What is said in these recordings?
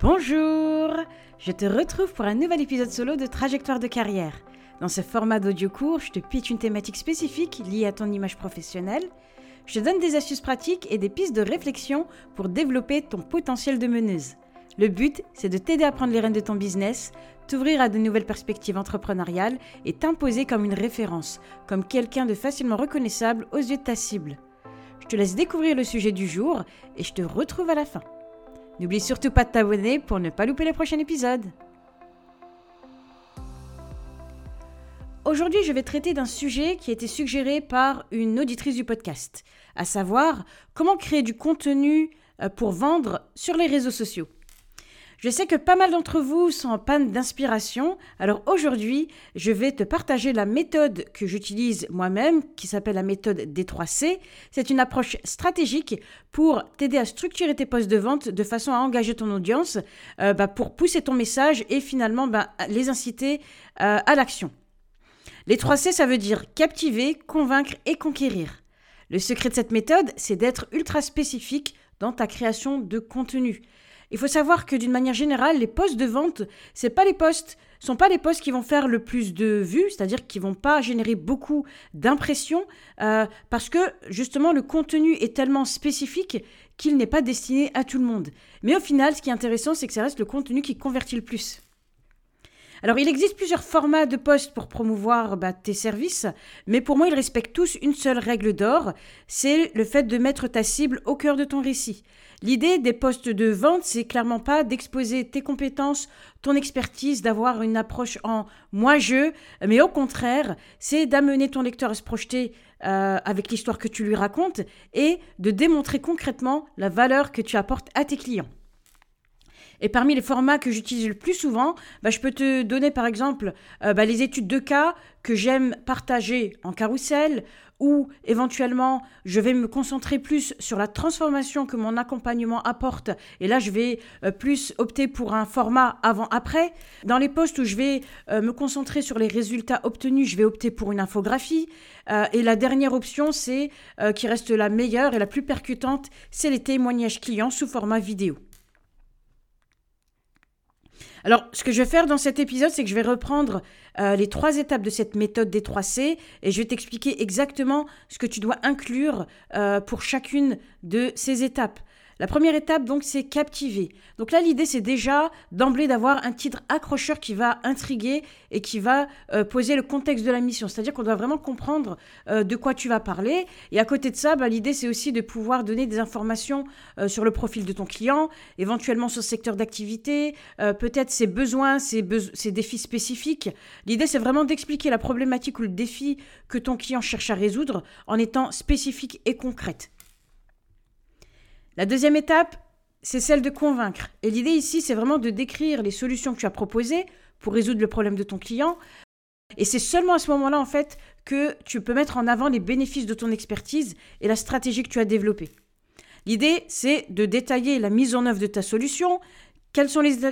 Bonjour Je te retrouve pour un nouvel épisode solo de Trajectoire de carrière. Dans ce format d'audio court, je te pitch une thématique spécifique liée à ton image professionnelle. Je te donne des astuces pratiques et des pistes de réflexion pour développer ton potentiel de meneuse. Le but, c'est de t'aider à prendre les rênes de ton business, t'ouvrir à de nouvelles perspectives entrepreneuriales et t'imposer comme une référence, comme quelqu'un de facilement reconnaissable aux yeux de ta cible. Je te laisse découvrir le sujet du jour et je te retrouve à la fin. N'oublie surtout pas de t'abonner pour ne pas louper les prochains épisodes. Aujourd'hui, je vais traiter d'un sujet qui a été suggéré par une auditrice du podcast, à savoir comment créer du contenu euh, pour vendre sur les réseaux sociaux. Je sais que pas mal d'entre vous sont en panne d'inspiration, alors aujourd'hui, je vais te partager la méthode que j'utilise moi-même, qui s'appelle la méthode D3C. C'est une approche stratégique pour t'aider à structurer tes postes de vente de façon à engager ton audience, euh, bah, pour pousser ton message et finalement bah, les inciter euh, à l'action. Les 3C, ça veut dire captiver, convaincre et conquérir. Le secret de cette méthode, c'est d'être ultra spécifique dans ta création de contenu. Il faut savoir que d'une manière générale, les postes de vente, c'est pas les sont pas les postes qui vont faire le plus de vues, c'est-à-dire qui vont pas générer beaucoup d'impressions, euh, parce que justement le contenu est tellement spécifique qu'il n'est pas destiné à tout le monde. Mais au final, ce qui est intéressant, c'est que ça reste le contenu qui convertit le plus. Alors, il existe plusieurs formats de postes pour promouvoir bah, tes services, mais pour moi, ils respectent tous une seule règle d'or, c'est le fait de mettre ta cible au cœur de ton récit. L'idée des postes de vente, c'est clairement pas d'exposer tes compétences, ton expertise, d'avoir une approche en moi-je, mais au contraire, c'est d'amener ton lecteur à se projeter euh, avec l'histoire que tu lui racontes et de démontrer concrètement la valeur que tu apportes à tes clients. Et parmi les formats que j'utilise le plus souvent, bah, je peux te donner par exemple euh, bah, les études de cas que j'aime partager en carrousel ou éventuellement je vais me concentrer plus sur la transformation que mon accompagnement apporte et là je vais euh, plus opter pour un format avant-après. Dans les postes où je vais euh, me concentrer sur les résultats obtenus, je vais opter pour une infographie. et la dernière option, c'est qui reste la meilleure et la plus percutante, c'est les témoignages clients sous format vidéo. Alors, ce que je vais faire dans cet épisode, c'est que je vais reprendre euh, les trois étapes de cette méthode des 3C et je vais t'expliquer exactement ce que tu dois inclure euh, pour chacune de ces étapes. La première étape, donc, c'est captiver. Donc là, l'idée, c'est déjà d'emblée d'avoir un titre accrocheur qui va intriguer et qui va euh, poser le contexte de la mission. C'est-à-dire qu'on doit vraiment comprendre euh, de quoi tu vas parler. Et à côté de ça, bah, l'idée, c'est aussi de pouvoir donner des informations euh, sur le profil de ton client, éventuellement le secteur d'activité, peut-être ses besoins, ses défis spécifiques. L'idée, c'est vraiment d'expliquer la problématique ou le défi que ton client cherche à résoudre en étant spécifique et concrète. La deuxième étape, c'est celle de convaincre. Et l'idée ici, c'est vraiment de décrire les solutions que tu as proposées pour résoudre le problème de ton client. Et c'est seulement à ce moment-là, en fait, que tu peux mettre en avant les bénéfices de ton expertise et la stratégie que tu as développée. L'idée, c'est de détailler la mise en œuvre de ta solution, quelles sont, les,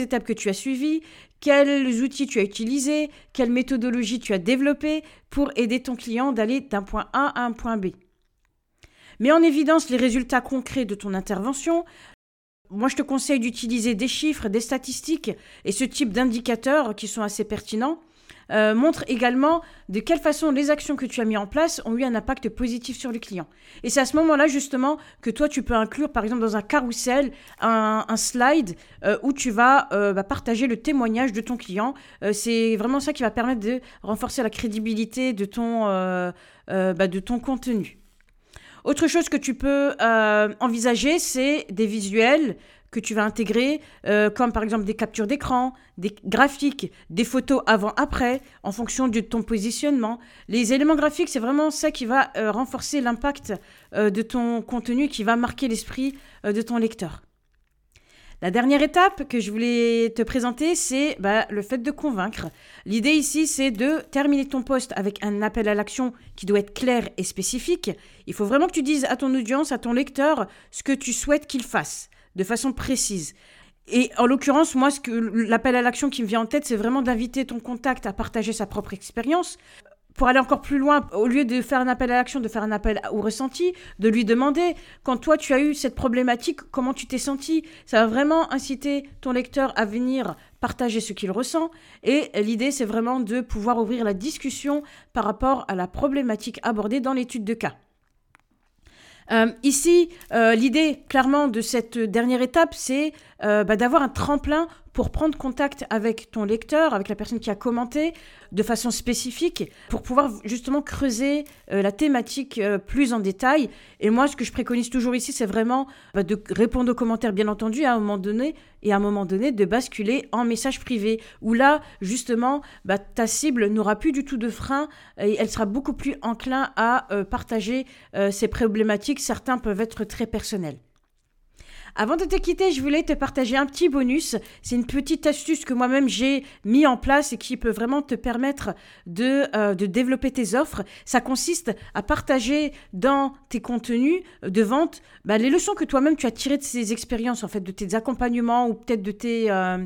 étapes que tu as suivies, quels outils tu as utilisés, quelle méthodologie tu as développée pour aider ton client d'aller d'un point A à un point B? Mets en évidence les résultats concrets de ton intervention. Moi, je te conseille d'utiliser des chiffres, des statistiques et ce type d'indicateurs qui sont assez pertinents. Euh, montre également de quelle façon les actions que tu as mis en place ont eu un impact positif sur le client. Et c'est à ce moment-là justement que toi tu peux inclure par exemple dans un carrousel un, slide euh, où tu vas euh, bah, partager le témoignage de ton client. c'est vraiment ça qui va permettre de renforcer la crédibilité de ton, bah, de ton contenu. Autre chose que tu peux euh, envisager, c'est des visuels que tu vas intégrer, euh, comme par exemple des captures d'écran, des graphiques, des photos avant-après, en fonction de ton positionnement. Les éléments graphiques, c'est vraiment ça qui va euh, renforcer l'impact de ton contenu, qui va marquer l'esprit de ton lecteur. La dernière étape que je voulais te présenter, c'est bah, le fait de convaincre. L'idée ici, c'est de terminer ton poste avec un appel à l'action qui doit être clair et spécifique. Il faut vraiment que tu dises à ton audience, à ton lecteur, ce que tu souhaites qu'il fasse, de façon précise. Et en l'occurrence, moi, ce que l'appel à l'action qui me vient en tête, c'est vraiment d'inviter ton contact à partager sa propre expérience pour aller encore plus loin, au lieu de faire un appel à l'action, de faire un appel au ressenti, de lui demander, quand toi tu as eu cette problématique, comment tu t'es senti? Ça va vraiment inciter ton lecteur à venir partager ce qu'il ressent. Et l'idée, c'est vraiment de pouvoir ouvrir la discussion par rapport à la problématique abordée dans l'étude de cas. Euh, ici, euh, l'idée clairement de cette dernière étape, c'est euh, bah, d'avoir un tremplin pour prendre contact avec ton lecteur, avec la personne qui a commenté, de façon spécifique pour pouvoir justement creuser euh, la thématique euh, plus en détail. Et moi, ce que je préconise toujours ici, c'est vraiment bah, de répondre aux commentaires, bien entendu, à un moment donné, et à un moment donné, de basculer en message privé, où là, justement, bah, ta cible n'aura plus du tout de frein et elle sera beaucoup plus enclin à euh, partager ses problématiques. Certains peuvent être très personnels. Avant de te quitter, je voulais te partager un petit bonus. C'est une petite astuce que moi-même j'ai mis en place et qui peut vraiment te permettre de, euh, de développer tes offres. Ça consiste à partager dans tes contenus de vente bah, les leçons que toi-même tu as tirées de ces expériences, en fait, de tes accompagnements ou peut-être de, tes, euh,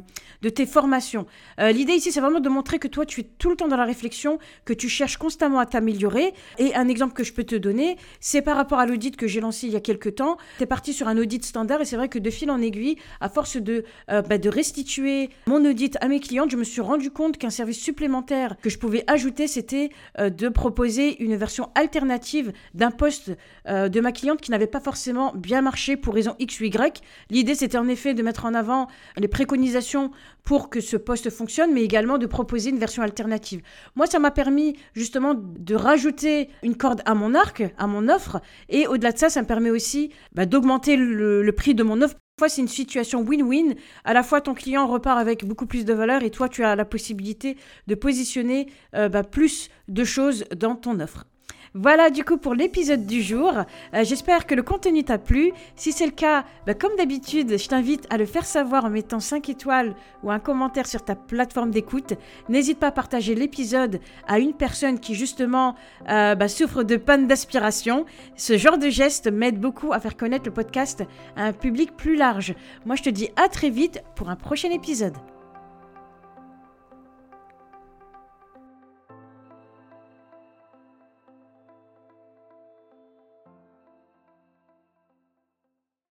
de tes formations. Euh, l'idée ici, c'est vraiment de montrer que toi, tu es tout le temps dans la réflexion, que tu cherches constamment à t'améliorer. Et un exemple que je peux te donner, c'est par rapport à l'audit que j'ai lancé il y a quelques temps. Tu es parti sur un audit standard et c'est vrai que de fil en aiguille, à force de, euh, bah, de restituer mon audit à mes clientes, je me suis rendu compte qu'un service supplémentaire que je pouvais ajouter, c'était euh, de proposer une version alternative d'un poste euh, de ma cliente qui n'avait pas forcément bien marché pour raison X ou Y. L'idée, c'était en effet de mettre en avant les préconisations pour que ce poste fonctionne, mais également de proposer une version alternative. Moi, ça m'a permis justement de rajouter une corde à mon arc, à mon offre, et au-delà de ça, ça me permet aussi bah, d'augmenter le, le prix de mon offre fois, c'est une situation win-win. À la fois, ton client repart avec beaucoup plus de valeur et toi, tu as la possibilité de positionner euh, bah, plus de choses dans ton offre. Voilà du coup pour l'épisode du jour. Euh, j'espère que le contenu t'a plu. Si c'est le cas, bah, comme d'habitude, je t'invite à le faire savoir en mettant 5 étoiles ou un commentaire sur ta plateforme d'écoute. N'hésite pas à partager l'épisode à une personne qui justement euh, bah, souffre de panne d'aspiration. Ce genre de geste m'aide beaucoup à faire connaître le podcast à un public plus large. Moi je te dis à très vite pour un prochain épisode.